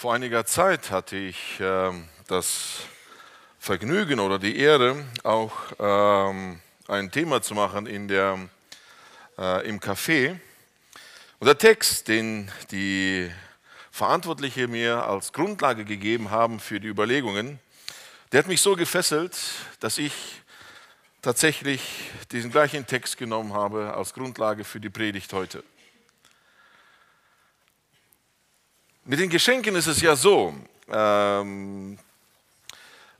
Vor einiger Zeit hatte ich äh, das Vergnügen oder die Ehre, auch ähm, ein Thema zu machen in der, äh, im Café. Und der Text, den die Verantwortliche mir als Grundlage gegeben haben für die Überlegungen, der hat mich so gefesselt, dass ich tatsächlich diesen gleichen Text genommen habe als Grundlage für die Predigt heute. Mit den Geschenken ist es ja so, ähm,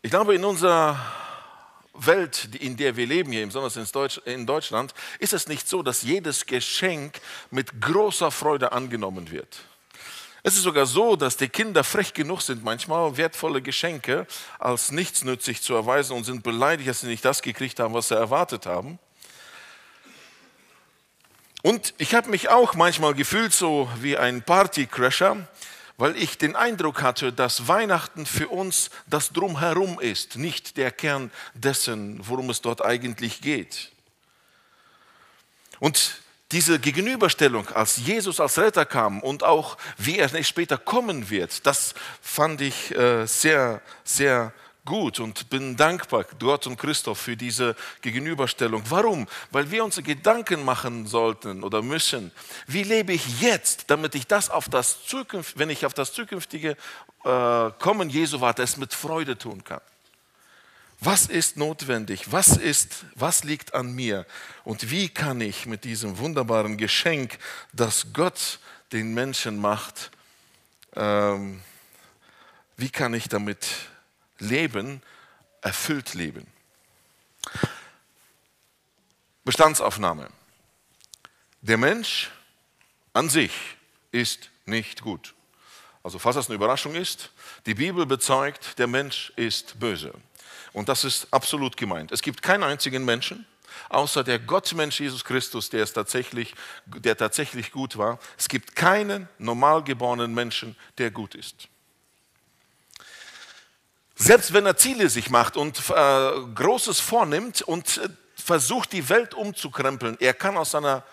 ich glaube, in unserer Welt, in der wir leben, hier besonders in Deutschland, ist es nicht so, dass jedes Geschenk mit großer Freude angenommen wird. Es ist sogar so, dass die Kinder frech genug sind, manchmal wertvolle Geschenke als nichtsnützig zu erweisen und sind beleidigt, dass sie nicht das gekriegt haben, was sie erwartet haben. Und ich habe mich auch manchmal gefühlt so wie ein Partycrasher, weil ich den Eindruck hatte, dass Weihnachten für uns das Drumherum ist, nicht der Kern dessen, worum es dort eigentlich geht. Und diese Gegenüberstellung, als Jesus als Retter kam und auch wie er später kommen wird, das fand ich äh, sehr, sehr gut und bin dankbar Gott und Christoph für diese Gegenüberstellung. Warum? Weil wir uns Gedanken machen sollten oder müssen, wie lebe ich jetzt, damit ich das auf das Zukünft, wenn ich auf das zukünftige äh, Kommen Jesu warte, es mit Freude tun kann. Was ist notwendig? Was ist, was liegt an mir? Und wie kann ich mit diesem wunderbaren Geschenk, das Gott den Menschen macht, ähm, wie kann ich damit Leben erfüllt leben. Bestandsaufnahme. Der Mensch an sich ist nicht gut. Also falls das eine Überraschung ist, die Bibel bezeugt, der Mensch ist böse. Und das ist absolut gemeint. Es gibt keinen einzigen Menschen, außer der Gottmensch Jesus Christus, der, es tatsächlich, der tatsächlich gut war. Es gibt keinen normalgeborenen Menschen, der gut ist. Selbst wenn er Ziele sich macht und äh, Großes vornimmt und äh, versucht, die Welt umzukrempeln, er kann aus seiner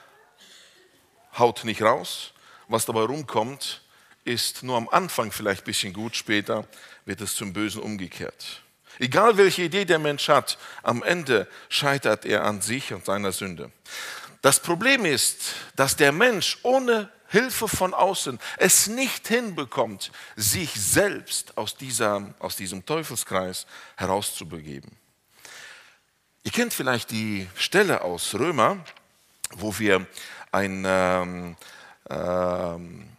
Haut nicht raus. Was dabei rumkommt, ist nur am Anfang vielleicht ein bisschen gut, später wird es zum Bösen umgekehrt. Egal welche Idee der Mensch hat, am Ende scheitert er an sich und seiner Sünde. Das Problem ist, dass der Mensch ohne Hilfe von außen es nicht hinbekommt, sich selbst aus, dieser, aus diesem Teufelskreis herauszubegeben. Ihr kennt vielleicht die Stelle aus Römer, wo wir ein, ähm, ähm,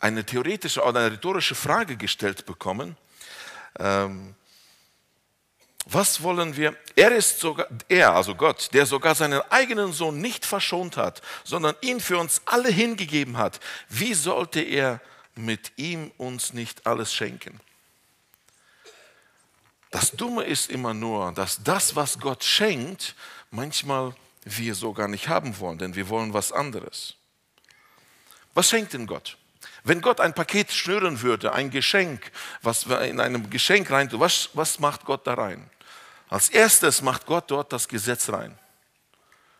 eine theoretische oder eine rhetorische Frage gestellt bekommen. Ähm, was wollen wir? Er ist sogar, er, also Gott, der sogar seinen eigenen Sohn nicht verschont hat, sondern ihn für uns alle hingegeben hat. Wie sollte er mit ihm uns nicht alles schenken? Das Dumme ist immer nur, dass das, was Gott schenkt, manchmal wir so gar nicht haben wollen, denn wir wollen was anderes. Was schenkt denn Gott? Wenn Gott ein Paket schnüren würde, ein Geschenk, was in einem Geschenk rein was, was macht Gott da rein? Als erstes macht Gott dort das Gesetz rein.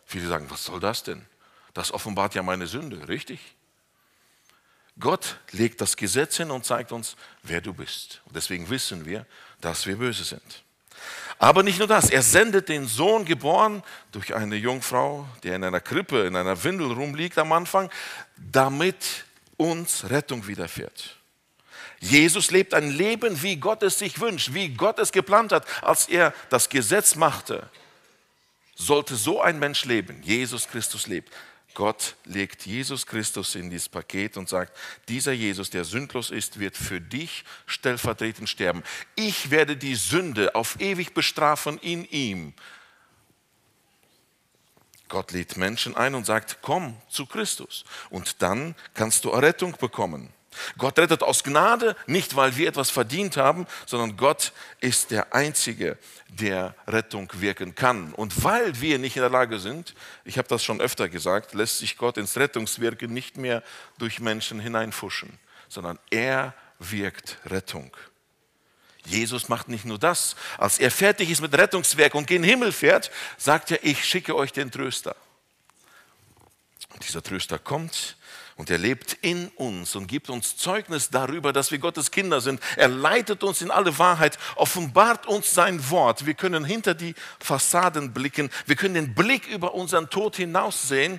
Viele sagen, was soll das denn? Das offenbart ja meine Sünde, richtig? Gott legt das Gesetz hin und zeigt uns, wer du bist. Und deswegen wissen wir, dass wir böse sind. Aber nicht nur das, er sendet den Sohn geboren durch eine Jungfrau, der in einer Krippe, in einer Windel rumliegt am Anfang, damit uns Rettung widerfährt. Jesus lebt ein Leben, wie Gott es sich wünscht, wie Gott es geplant hat, als er das Gesetz machte. Sollte so ein Mensch leben, Jesus Christus lebt. Gott legt Jesus Christus in dieses Paket und sagt, dieser Jesus, der sündlos ist, wird für dich stellvertretend sterben. Ich werde die Sünde auf ewig bestrafen in ihm. Gott lädt Menschen ein und sagt, komm zu Christus und dann kannst du Errettung bekommen. Gott rettet aus Gnade, nicht weil wir etwas verdient haben, sondern Gott ist der Einzige, der Rettung wirken kann. Und weil wir nicht in der Lage sind, ich habe das schon öfter gesagt, lässt sich Gott ins Rettungswirken nicht mehr durch Menschen hineinfuschen, sondern er wirkt Rettung. Jesus macht nicht nur das. Als er fertig ist mit Rettungswerk und gen Himmel fährt, sagt er, ich schicke euch den Tröster. Und dieser Tröster kommt Und er lebt in uns und gibt uns Zeugnis darüber, dass wir Gottes Kinder sind. Er leitet uns in alle Wahrheit, offenbart uns sein Wort. Wir können hinter die Fassaden blicken. Wir können den Blick über unseren Tod hinaussehen.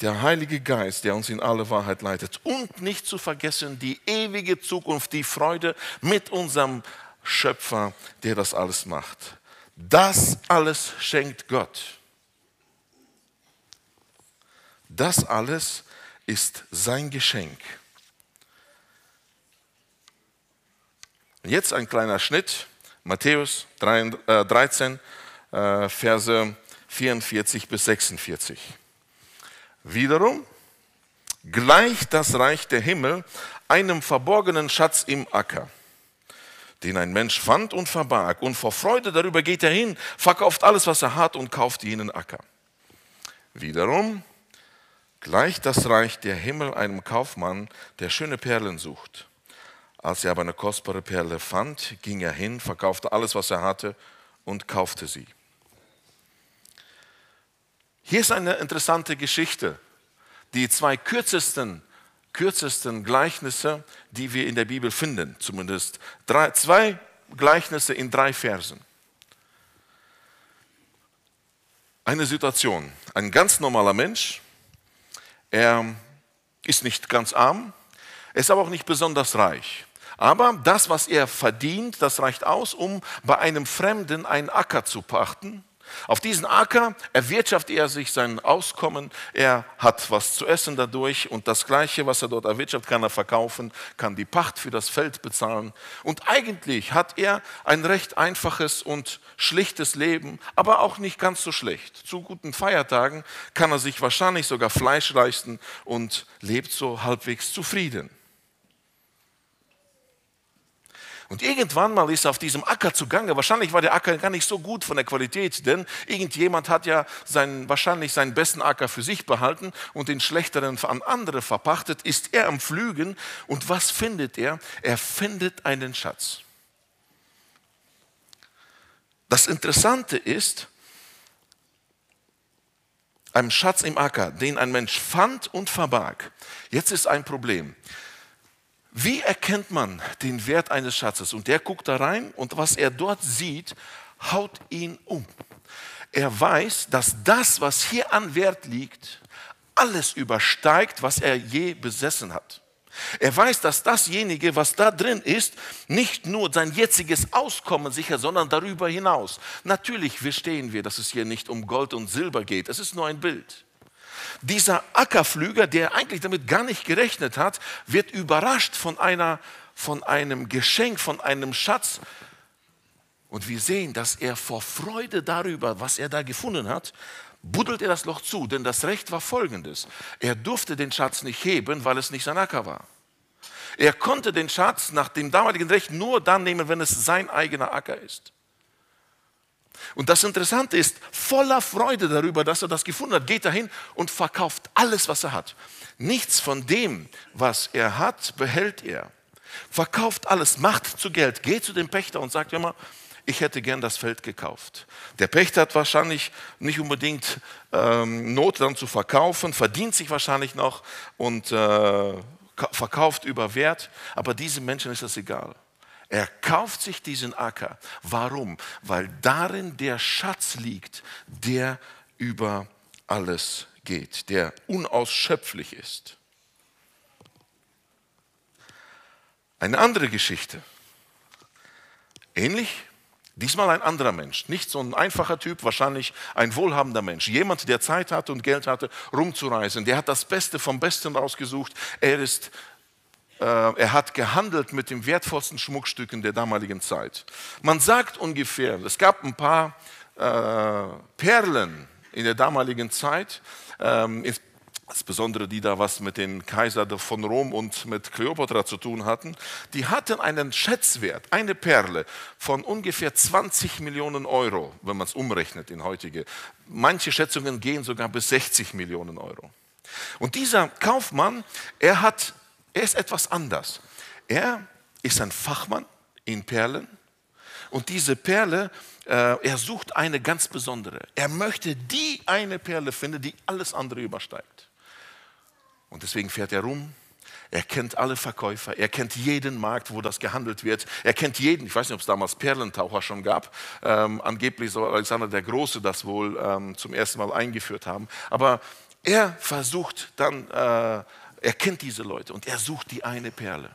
Der Heilige Geist, der uns in alle Wahrheit leitet. Und nicht zu vergessen die ewige Zukunft, die Freude mit unserem Schöpfer, der das alles macht. Das alles schenkt Gott. Das alles ist sein Geschenk. Jetzt ein kleiner Schnitt, Matthäus 13, äh, Verse 44 bis 46. Wiederum gleicht das Reich der Himmel einem verborgenen Schatz im Acker, den ein Mensch fand und verbarg. Und vor Freude darüber geht er hin, verkauft alles, was er hat und kauft jenen Acker. Wiederum gleicht das Reich der Himmel einem Kaufmann, der schöne Perlen sucht. Als er aber eine kostbare Perle fand, ging er hin, verkaufte alles, was er hatte und kaufte sie. Hier ist eine interessante Geschichte. Die zwei kürzesten, kürzesten Gleichnisse, die wir in der Bibel finden, zumindest drei, zwei Gleichnisse in drei Versen. Eine Situation. Ein ganz normaler Mensch, er ist nicht ganz arm, er ist aber auch nicht besonders reich. Aber das, was er verdient, das reicht aus, um bei einem Fremden einen Acker zu pachten auf diesen Acker erwirtschaftet er sich sein Auskommen, er hat was zu essen dadurch und das Gleiche, was er dort erwirtschaftet, kann er verkaufen, kann die Pacht für das Feld bezahlen. Und eigentlich hat er ein recht einfaches und schlichtes Leben, aber auch nicht ganz so schlecht. Zu guten Feiertagen kann er sich wahrscheinlich sogar Fleisch leisten und lebt so halbwegs zufrieden. Und irgendwann mal ist er auf diesem Acker zugange. Wahrscheinlich war der Acker gar nicht so gut von der Qualität, denn irgendjemand hat ja seinen, wahrscheinlich seinen besten Acker für sich behalten und den schlechteren an andere verpachtet. Ist er am Flügen und was findet er? Er findet einen Schatz. Das Interessante ist, ein Schatz im Acker, den ein Mensch fand und verbarg. Jetzt ist ein Problem. Wie erkennt man den Wert eines Schatzes? Und der guckt da rein und was er dort sieht, haut ihn um. Er weiß, dass das, was hier an Wert liegt, alles übersteigt, was er je besessen hat. Er weiß, dass dasjenige, was da drin ist, nicht nur sein jetziges Auskommen sichert, sondern darüber hinaus. Natürlich verstehen wir, dass es hier nicht um Gold und Silber geht. Es ist nur ein Bild. Dieser Ackerflüger, der eigentlich damit gar nicht gerechnet hat, wird überrascht von, einer, von einem Geschenk, von einem Schatz. Und wir sehen, dass er vor Freude darüber, was er da gefunden hat, buddelt er das Loch zu. Denn das Recht war folgendes. Er durfte den Schatz nicht heben, weil es nicht sein Acker war. Er konnte den Schatz nach dem damaligen Recht nur dann nehmen, wenn es sein eigener Acker ist. Und das Interessante ist, voller Freude darüber, dass er das gefunden hat, geht er hin und verkauft alles, was er hat. Nichts von dem, was er hat, behält er. Verkauft alles, macht zu Geld, geht zu dem Pächter und sagt immer, ich hätte gern das Feld gekauft. Der Pächter hat wahrscheinlich nicht unbedingt ähm, Not dann zu verkaufen, verdient sich wahrscheinlich noch und äh, verkauft über Wert, aber diesem Menschen ist das egal. Er kauft sich diesen Acker. Warum? Weil darin der Schatz liegt, der über alles geht, der unausschöpflich ist. Eine andere Geschichte. Ähnlich, diesmal ein anderer Mensch, nicht so ein einfacher Typ, wahrscheinlich ein wohlhabender Mensch, jemand, der Zeit hatte und Geld hatte, rumzureisen, der hat das Beste vom Besten rausgesucht, er ist er hat gehandelt mit den wertvollsten Schmuckstücken der damaligen Zeit. Man sagt ungefähr, es gab ein paar äh, Perlen in der damaligen Zeit, ähm, insbesondere die da was mit den Kaiser von Rom und mit Kleopatra zu tun hatten, die hatten einen Schätzwert, eine Perle von ungefähr 20 Millionen Euro, wenn man es umrechnet in heutige. Manche Schätzungen gehen sogar bis 60 Millionen Euro. Und dieser Kaufmann, er hat er ist etwas anders. Er ist ein Fachmann in Perlen und diese Perle, äh, er sucht eine ganz besondere. Er möchte die eine Perle finden, die alles andere übersteigt. Und deswegen fährt er rum. Er kennt alle Verkäufer, er kennt jeden Markt, wo das gehandelt wird. Er kennt jeden, ich weiß nicht, ob es damals Perlentaucher schon gab. Ähm, angeblich soll Alexander der Große das wohl ähm, zum ersten Mal eingeführt haben. Aber er versucht dann, äh, er kennt diese Leute und er sucht die eine Perle.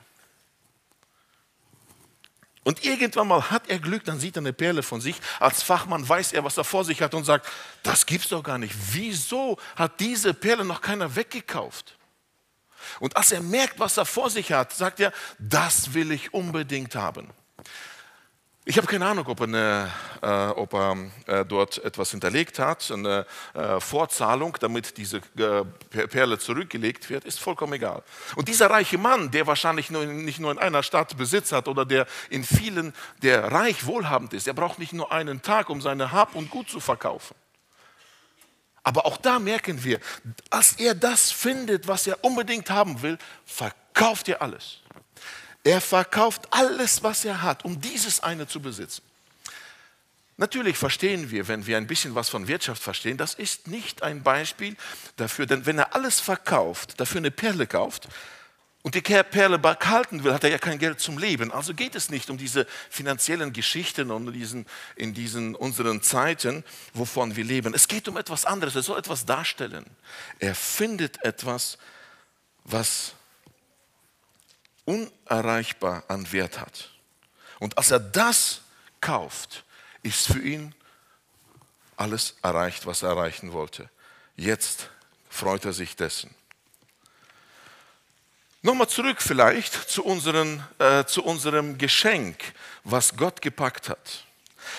Und irgendwann mal hat er Glück, dann sieht er eine Perle von sich. Als Fachmann weiß er, was er vor sich hat und sagt, das gibt's doch gar nicht. Wieso hat diese Perle noch keiner weggekauft? Und als er merkt, was er vor sich hat, sagt er, das will ich unbedingt haben. Ich habe keine Ahnung, ob er, eine, äh, ob er äh, dort etwas hinterlegt hat, eine äh, Vorzahlung, damit diese äh, Perle zurückgelegt wird, ist vollkommen egal. Und dieser reiche Mann, der wahrscheinlich nur, nicht nur in einer Stadt Besitz hat oder der in vielen, der reich wohlhabend ist, der braucht nicht nur einen Tag, um seine Hab und Gut zu verkaufen. Aber auch da merken wir, als er das findet, was er unbedingt haben will, verkauft er alles. Er verkauft alles, was er hat, um dieses eine zu besitzen. Natürlich verstehen wir, wenn wir ein bisschen was von Wirtschaft verstehen, das ist nicht ein Beispiel dafür, denn wenn er alles verkauft, dafür eine Perle kauft und die Perle behalten will, hat er ja kein Geld zum Leben. Also geht es nicht um diese finanziellen Geschichten und diesen, in diesen unseren Zeiten, wovon wir leben. Es geht um etwas anderes, er soll etwas darstellen. Er findet etwas, was unerreichbar an Wert hat. Und als er das kauft, ist für ihn alles erreicht, was er erreichen wollte. Jetzt freut er sich dessen. Nochmal zurück vielleicht zu, unseren, äh, zu unserem Geschenk, was Gott gepackt hat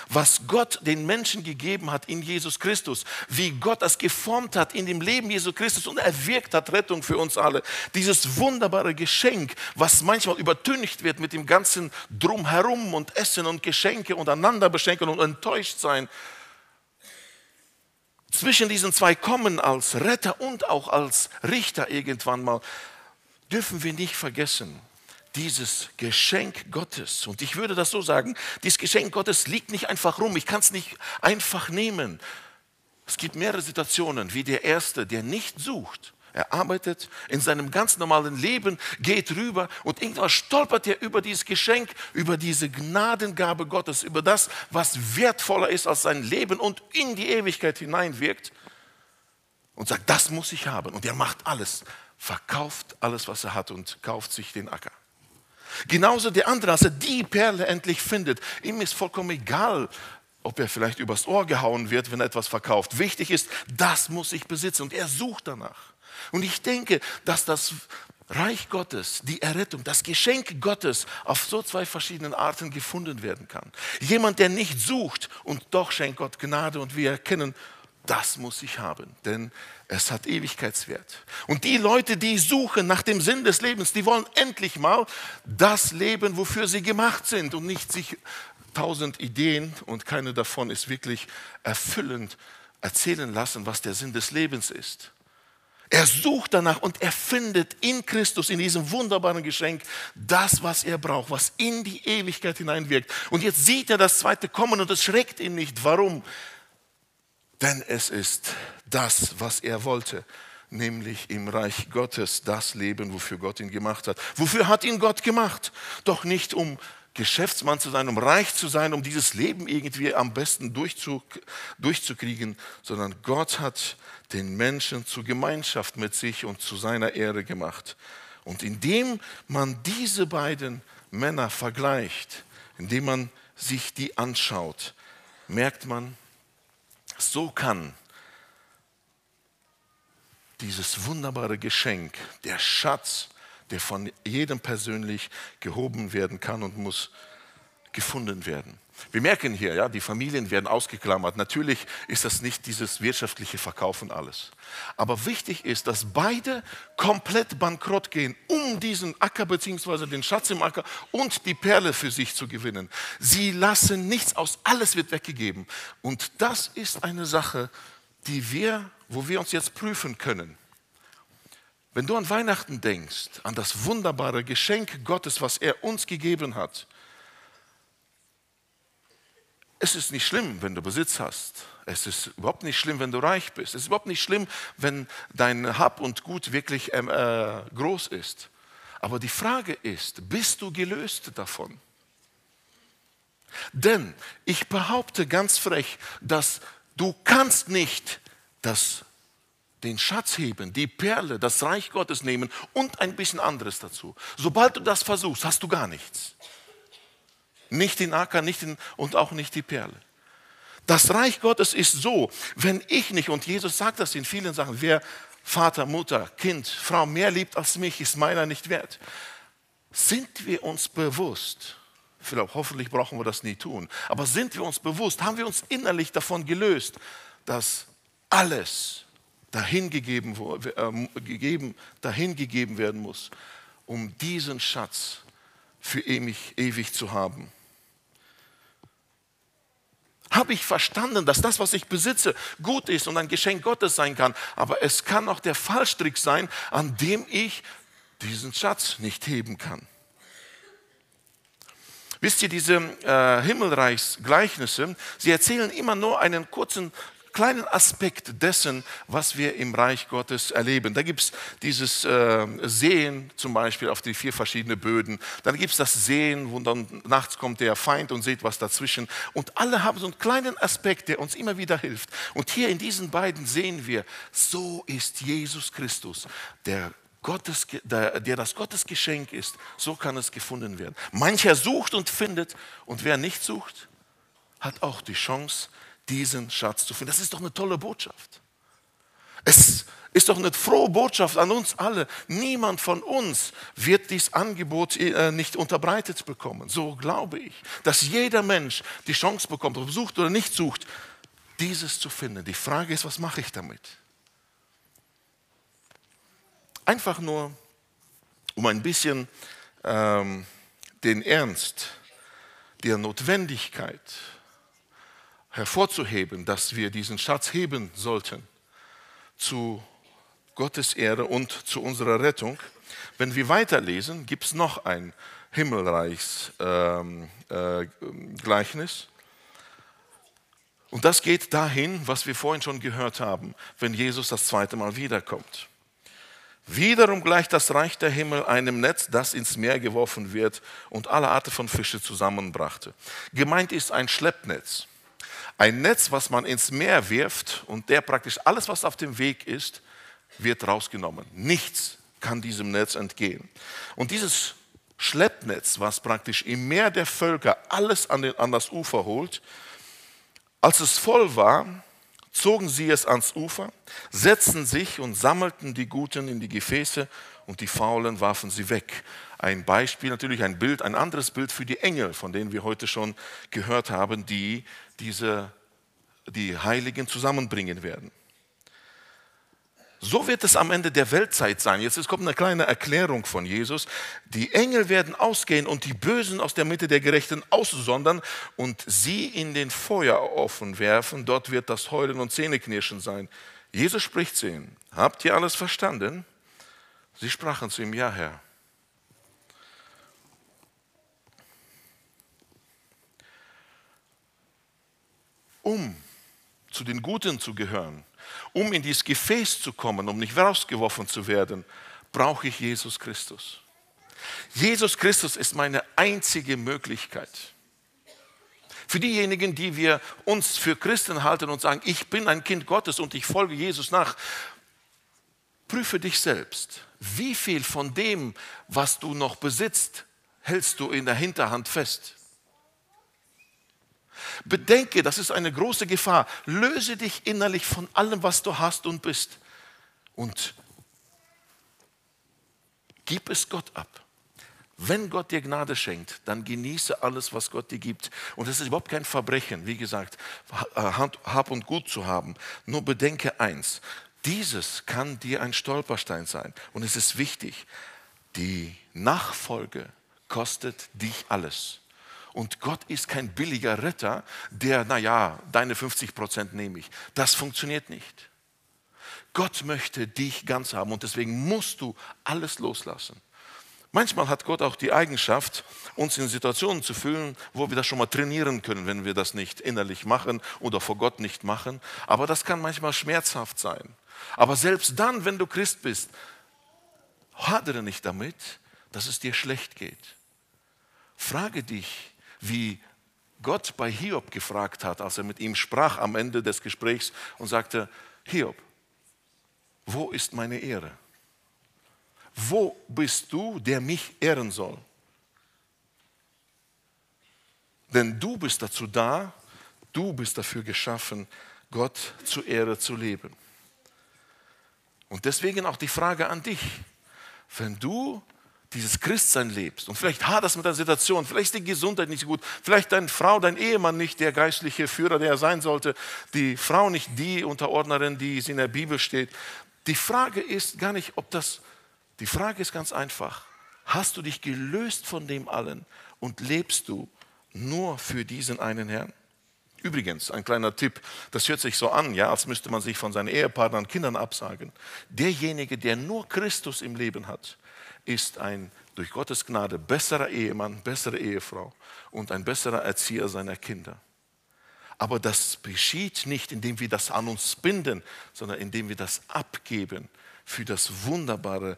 was Gott den Menschen gegeben hat in Jesus Christus, wie Gott das geformt hat in dem Leben Jesus Christus und erwirkt hat Rettung für uns alle. Dieses wunderbare Geschenk, was manchmal übertüncht wird mit dem ganzen Drumherum und Essen und Geschenke und einander beschenken und enttäuscht sein. Zwischen diesen zwei kommen als Retter und auch als Richter irgendwann mal, dürfen wir nicht vergessen dieses Geschenk Gottes. Und ich würde das so sagen, dieses Geschenk Gottes liegt nicht einfach rum. Ich kann es nicht einfach nehmen. Es gibt mehrere Situationen, wie der Erste, der nicht sucht. Er arbeitet in seinem ganz normalen Leben, geht rüber und irgendwann stolpert er über dieses Geschenk, über diese Gnadengabe Gottes, über das, was wertvoller ist als sein Leben und in die Ewigkeit hineinwirkt und sagt, das muss ich haben. Und er macht alles, verkauft alles, was er hat und kauft sich den Acker. Genauso der andere, als er die Perle endlich findet, ihm ist vollkommen egal, ob er vielleicht übers Ohr gehauen wird, wenn er etwas verkauft. Wichtig ist, das muss ich besitzen und er sucht danach. Und ich denke, dass das Reich Gottes, die Errettung, das Geschenk Gottes auf so zwei verschiedenen Arten gefunden werden kann. Jemand, der nicht sucht und doch schenkt Gott Gnade und wir erkennen, das muss ich haben, denn es hat Ewigkeitswert. Und die Leute, die suchen nach dem Sinn des Lebens, die wollen endlich mal das leben, wofür sie gemacht sind und nicht sich tausend Ideen und keine davon ist wirklich erfüllend erzählen lassen, was der Sinn des Lebens ist. Er sucht danach und er findet in Christus, in diesem wunderbaren Geschenk, das, was er braucht, was in die Ewigkeit hineinwirkt. Und jetzt sieht er das zweite kommen und es schreckt ihn nicht. Warum? Denn es ist das, was er wollte, nämlich im Reich Gottes das Leben, wofür Gott ihn gemacht hat. Wofür hat ihn Gott gemacht? Doch nicht um Geschäftsmann zu sein, um reich zu sein, um dieses Leben irgendwie am besten durchzukriegen, sondern Gott hat den Menschen zur Gemeinschaft mit sich und zu seiner Ehre gemacht. Und indem man diese beiden Männer vergleicht, indem man sich die anschaut, merkt man, so kann dieses wunderbare Geschenk, der Schatz, der von jedem persönlich gehoben werden kann und muss gefunden werden. Wir merken hier, ja, die Familien werden ausgeklammert. Natürlich ist das nicht dieses wirtschaftliche Verkaufen alles. Aber wichtig ist, dass beide komplett bankrott gehen, um diesen Acker bzw. den Schatz im Acker und die Perle für sich zu gewinnen. Sie lassen nichts aus, alles wird weggegeben. Und das ist eine Sache, die wir, wo wir uns jetzt prüfen können. Wenn du an Weihnachten denkst, an das wunderbare Geschenk Gottes, was er uns gegeben hat, es ist nicht schlimm, wenn du Besitz hast. Es ist überhaupt nicht schlimm, wenn du reich bist. Es ist überhaupt nicht schlimm, wenn dein Hab und Gut wirklich ähm, äh, groß ist. Aber die Frage ist, bist du gelöst davon? Denn ich behaupte ganz frech, dass du kannst nicht das, den Schatz heben, die Perle, das Reich Gottes nehmen und ein bisschen anderes dazu. Sobald du das versuchst, hast du gar nichts. Nicht den Acker nicht den, und auch nicht die Perle. Das Reich Gottes ist so, wenn ich nicht, und Jesus sagt das in vielen Sachen, wer Vater, Mutter, Kind, Frau mehr liebt als mich, ist meiner nicht wert. Sind wir uns bewusst, vielleicht, hoffentlich brauchen wir das nie tun, aber sind wir uns bewusst, haben wir uns innerlich davon gelöst, dass alles dahingegeben, äh, gegeben, dahingegeben werden muss, um diesen Schatz für ewig, ewig zu haben. Habe ich verstanden, dass das, was ich besitze, gut ist und ein Geschenk Gottes sein kann, aber es kann auch der Fallstrick sein, an dem ich diesen Schatz nicht heben kann. Wisst ihr, diese äh, Himmelreichsgleichnisse, sie erzählen immer nur einen kurzen kleinen Aspekt dessen, was wir im Reich Gottes erleben. Da gibt es dieses äh, Sehen zum Beispiel auf die vier verschiedenen Böden. Dann gibt es das Sehen, wo dann nachts kommt der Feind und sieht was dazwischen. Und alle haben so einen kleinen Aspekt, der uns immer wieder hilft. Und hier in diesen beiden sehen wir, so ist Jesus Christus, der Gottes, der, der das Gottesgeschenk ist, so kann es gefunden werden. Mancher sucht und findet und wer nicht sucht, hat auch die Chance, diesen Schatz zu finden. Das ist doch eine tolle Botschaft. Es ist doch eine frohe Botschaft an uns alle. Niemand von uns wird dieses Angebot äh, nicht unterbreitet bekommen. So glaube ich, dass jeder Mensch die Chance bekommt, ob sucht oder nicht sucht, dieses zu finden. Die Frage ist, was mache ich damit? Einfach nur, um ein bisschen ähm, den Ernst der Notwendigkeit hervorzuheben, dass wir diesen Schatz heben sollten zu Gottes Ehre und zu unserer Rettung. Wenn wir weiterlesen, gibt es noch ein Himmelreichsgleichnis. Ähm, äh, und das geht dahin, was wir vorhin schon gehört haben, wenn Jesus das zweite Mal wiederkommt. Wiederum gleicht das Reich der Himmel einem Netz, das ins Meer geworfen wird und alle Arten von Fische zusammenbrachte. Gemeint ist ein Schleppnetz. Ein Netz, was man ins Meer wirft und der praktisch alles, was auf dem Weg ist, wird rausgenommen. Nichts kann diesem Netz entgehen. Und dieses Schleppnetz, was praktisch im Meer der Völker alles an, den, an das Ufer holt, als es voll war, zogen sie es ans Ufer, setzten sich und sammelten die Guten in die Gefäße und die Faulen warfen sie weg. Ein Beispiel, natürlich ein Bild, ein anderes Bild für die Engel, von denen wir heute schon gehört haben, die diese, die Heiligen zusammenbringen werden. So wird es am Ende der Weltzeit sein. Jetzt kommt eine kleine Erklärung von Jesus. Die Engel werden ausgehen und die Bösen aus der Mitte der Gerechten aussondern und sie in den Feuerofen werfen. Dort wird das Heulen und Zähneknirschen sein. Jesus spricht zu ihnen. Habt ihr alles verstanden? Sie sprachen zu ihm, ja Herr. Um zu den Guten zu gehören, um in dieses Gefäß zu kommen, um nicht rausgeworfen zu werden, brauche ich Jesus Christus. Jesus Christus ist meine einzige Möglichkeit. Für diejenigen, die wir uns für Christen halten und sagen, ich bin ein Kind Gottes und ich folge Jesus nach, prüfe dich selbst. Wie viel von dem, was du noch besitzt, hältst du in der Hinterhand fest? Bedenke, das ist eine große Gefahr. Löse dich innerlich von allem, was du hast und bist und gib es Gott ab. Wenn Gott dir Gnade schenkt, dann genieße alles, was Gott dir gibt. Und es ist überhaupt kein Verbrechen, wie gesagt, Hab und Gut zu haben. Nur bedenke eins, dieses kann dir ein Stolperstein sein. Und es ist wichtig, die Nachfolge kostet dich alles. Und Gott ist kein billiger Retter, der, naja, deine 50 Prozent nehme ich. Das funktioniert nicht. Gott möchte dich ganz haben und deswegen musst du alles loslassen. Manchmal hat Gott auch die Eigenschaft, uns in Situationen zu fühlen, wo wir das schon mal trainieren können, wenn wir das nicht innerlich machen oder vor Gott nicht machen. Aber das kann manchmal schmerzhaft sein. Aber selbst dann, wenn du Christ bist, hadere nicht damit, dass es dir schlecht geht. Frage dich, wie Gott bei Hiob gefragt hat, als er mit ihm sprach am Ende des Gesprächs und sagte, Hiob, wo ist meine Ehre? Wo bist du, der mich ehren soll? Denn du bist dazu da, du bist dafür geschaffen, Gott zu Ehre zu leben. Und deswegen auch die Frage an dich. Wenn du dieses Christsein lebst und vielleicht haderst mit der Situation, vielleicht ist die Gesundheit nicht so gut, vielleicht deine Frau, dein Ehemann nicht der geistliche Führer, der er sein sollte, die Frau nicht die Unterordnerin, die es in der Bibel steht. Die Frage ist gar nicht, ob das, die Frage ist ganz einfach. Hast du dich gelöst von dem allen und lebst du nur für diesen einen Herrn? Übrigens, ein kleiner Tipp, das hört sich so an, ja, als müsste man sich von seinen Ehepartnern und Kindern absagen. Derjenige, der nur Christus im Leben hat, ist ein durch Gottes Gnade besserer Ehemann, bessere Ehefrau und ein besserer Erzieher seiner Kinder. Aber das geschieht nicht, indem wir das an uns binden, sondern indem wir das abgeben für das wunderbare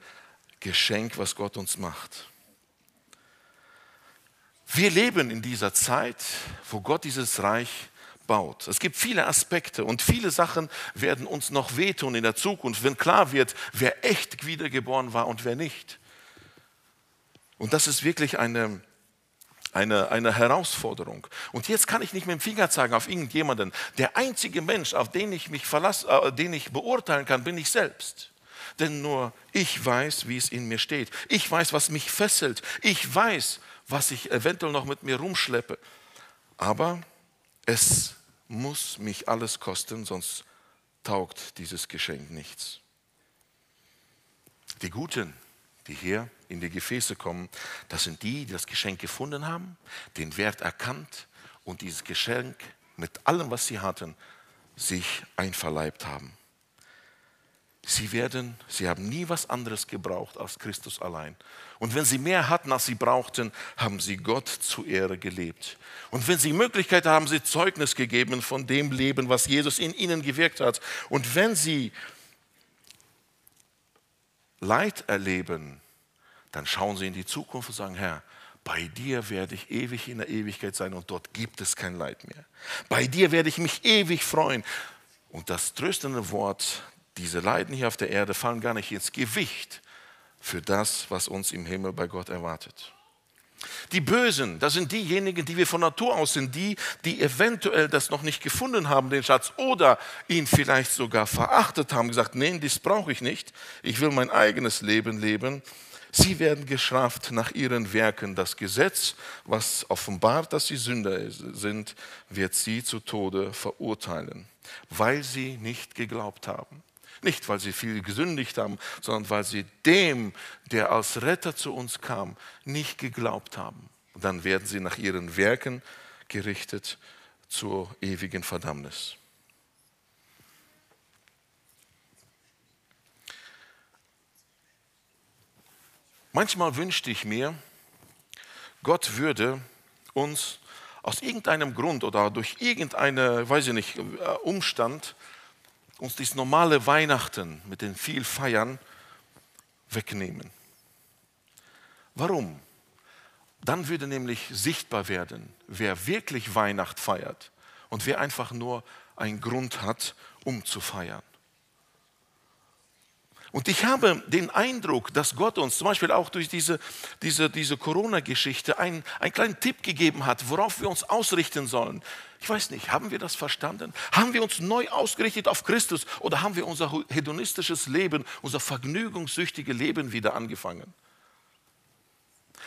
Geschenk, was Gott uns macht. Wir leben in dieser Zeit, wo Gott dieses Reich baut. Es gibt viele Aspekte und viele Sachen werden uns noch wehtun in der Zukunft, wenn klar wird, wer echt wiedergeboren war und wer nicht. Und das ist wirklich eine, eine, eine Herausforderung. Und jetzt kann ich nicht mit dem Finger zeigen auf irgendjemanden. Der einzige Mensch, auf den ich mich verlasse, äh, den ich beurteilen kann, bin ich selbst. Denn nur ich weiß, wie es in mir steht. Ich weiß, was mich fesselt. Ich weiß, was ich eventuell noch mit mir rumschleppe. Aber es muss mich alles kosten, sonst taugt dieses Geschenk nichts. Die Guten, die hier in die Gefäße kommen, das sind die, die das Geschenk gefunden haben, den Wert erkannt und dieses Geschenk mit allem, was sie hatten, sich einverleibt haben. Sie werden, sie haben nie was anderes gebraucht als Christus allein. Und wenn sie mehr hatten, als sie brauchten, haben sie Gott zu Ehre gelebt. Und wenn sie Möglichkeit haben, sie Zeugnis gegeben von dem Leben, was Jesus in ihnen gewirkt hat. Und wenn sie Leid erleben, dann schauen sie in die Zukunft und sagen, Herr, bei dir werde ich ewig in der Ewigkeit sein und dort gibt es kein Leid mehr. Bei dir werde ich mich ewig freuen. Und das tröstende Wort, diese Leiden hier auf der Erde fallen gar nicht ins Gewicht für das, was uns im Himmel bei Gott erwartet. Die Bösen, das sind diejenigen, die wir von Natur aus sind, die, die eventuell das noch nicht gefunden haben, den Schatz, oder ihn vielleicht sogar verachtet haben, gesagt, nein, das brauche ich nicht, ich will mein eigenes Leben leben. Sie werden gestraft nach ihren Werken. Das Gesetz, was offenbart, dass sie Sünder sind, wird sie zu Tode verurteilen, weil sie nicht geglaubt haben. Nicht, weil sie viel gesündigt haben, sondern weil sie dem, der als Retter zu uns kam, nicht geglaubt haben. Und dann werden sie nach ihren Werken gerichtet zur ewigen Verdammnis. Manchmal wünschte ich mir, Gott würde uns aus irgendeinem Grund oder durch irgendeinen, weiß ich nicht, äh, Umstand uns dieses normale Weihnachten mit den viel Feiern wegnehmen. Warum? Dann würde nämlich sichtbar werden, wer wirklich Weihnacht feiert und wer einfach nur einen Grund hat, um zu feiern. Und ich habe den Eindruck, dass Gott uns zum Beispiel auch durch diese, diese, diese Corona-Geschichte einen, einen kleinen Tipp gegeben hat, worauf wir uns ausrichten sollen. Ich weiß nicht, haben wir das verstanden? Haben wir uns neu ausgerichtet auf Christus oder haben wir unser hedonistisches Leben, unser vergnügungssüchtige Leben wieder angefangen?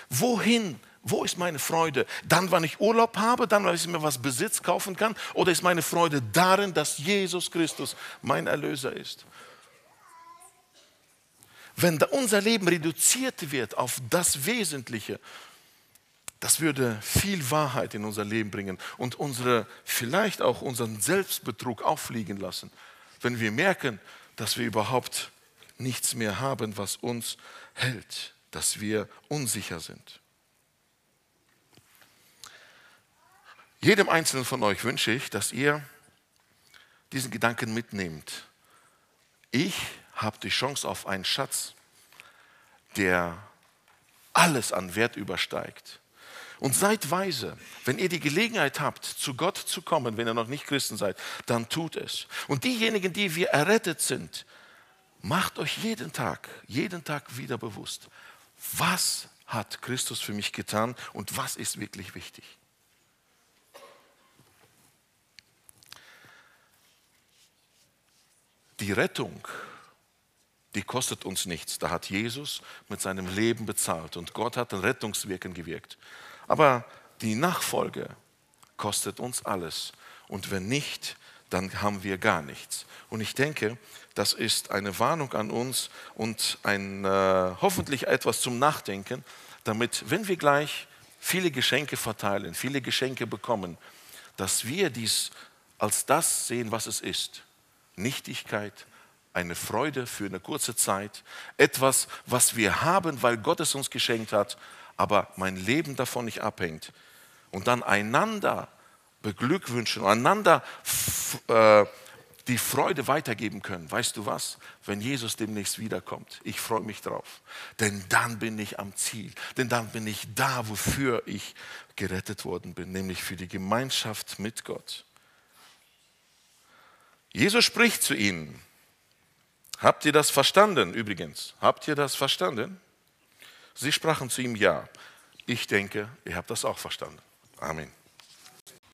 Wohin? Wo ist meine Freude? Dann, wann ich Urlaub habe, dann, wenn ich mir was Besitz kaufen kann? Oder ist meine Freude darin, dass Jesus Christus mein Erlöser ist? Wenn unser Leben reduziert wird auf das Wesentliche, das würde viel Wahrheit in unser Leben bringen und unsere, vielleicht auch unseren Selbstbetrug auffliegen lassen, wenn wir merken, dass wir überhaupt nichts mehr haben, was uns hält. dass wir unsicher sind. Jedem Einzelnen von euch wünsche ich, dass ihr diesen Gedanken mitnehmt. Ich habe die Chance auf einen Schatz, der alles an Wert übersteigt. Und seid weise. Wenn ihr die Gelegenheit habt, zu Gott zu kommen, wenn ihr noch nicht Christen seid, dann tut es. Und diejenigen, die wir errettet sind, macht euch jeden Tag, jeden Tag wieder bewusst, was hat Christus für mich getan und was ist wirklich wichtig. Die Rettung, die kostet uns nichts. Da hat Jesus mit seinem Leben bezahlt und Gott hat ein Rettungswirken gewirkt. Aber die Nachfolge kostet uns alles. Und wenn nicht, dann haben wir gar nichts. Und ich denke, das ist eine Warnung an uns und ein, äh, hoffentlich etwas zum Nachdenken, damit, wenn wir gleich viele Geschenke verteilen, viele Geschenke bekommen, dass wir dies als das sehen, was es ist. Nichtigkeit, eine Freude für eine kurze Zeit, etwas, was wir haben, weil Gott es uns geschenkt hat, aber mein Leben davon nicht abhängt. Und dann einander beglückwünschen, einander äh, die Freude weitergeben können. Weißt du was? Wenn Jesus demnächst wiederkommt, ich freue mich drauf. Denn dann bin ich am Ziel. Denn dann bin ich da, wofür ich gerettet worden bin, nämlich für die Gemeinschaft mit Gott. Jesus spricht zu ihnen. Habt ihr das verstanden übrigens? Habt ihr das verstanden? Sie sprachen zu ihm ja. Ich denke, ihr habt das auch verstanden. Amen.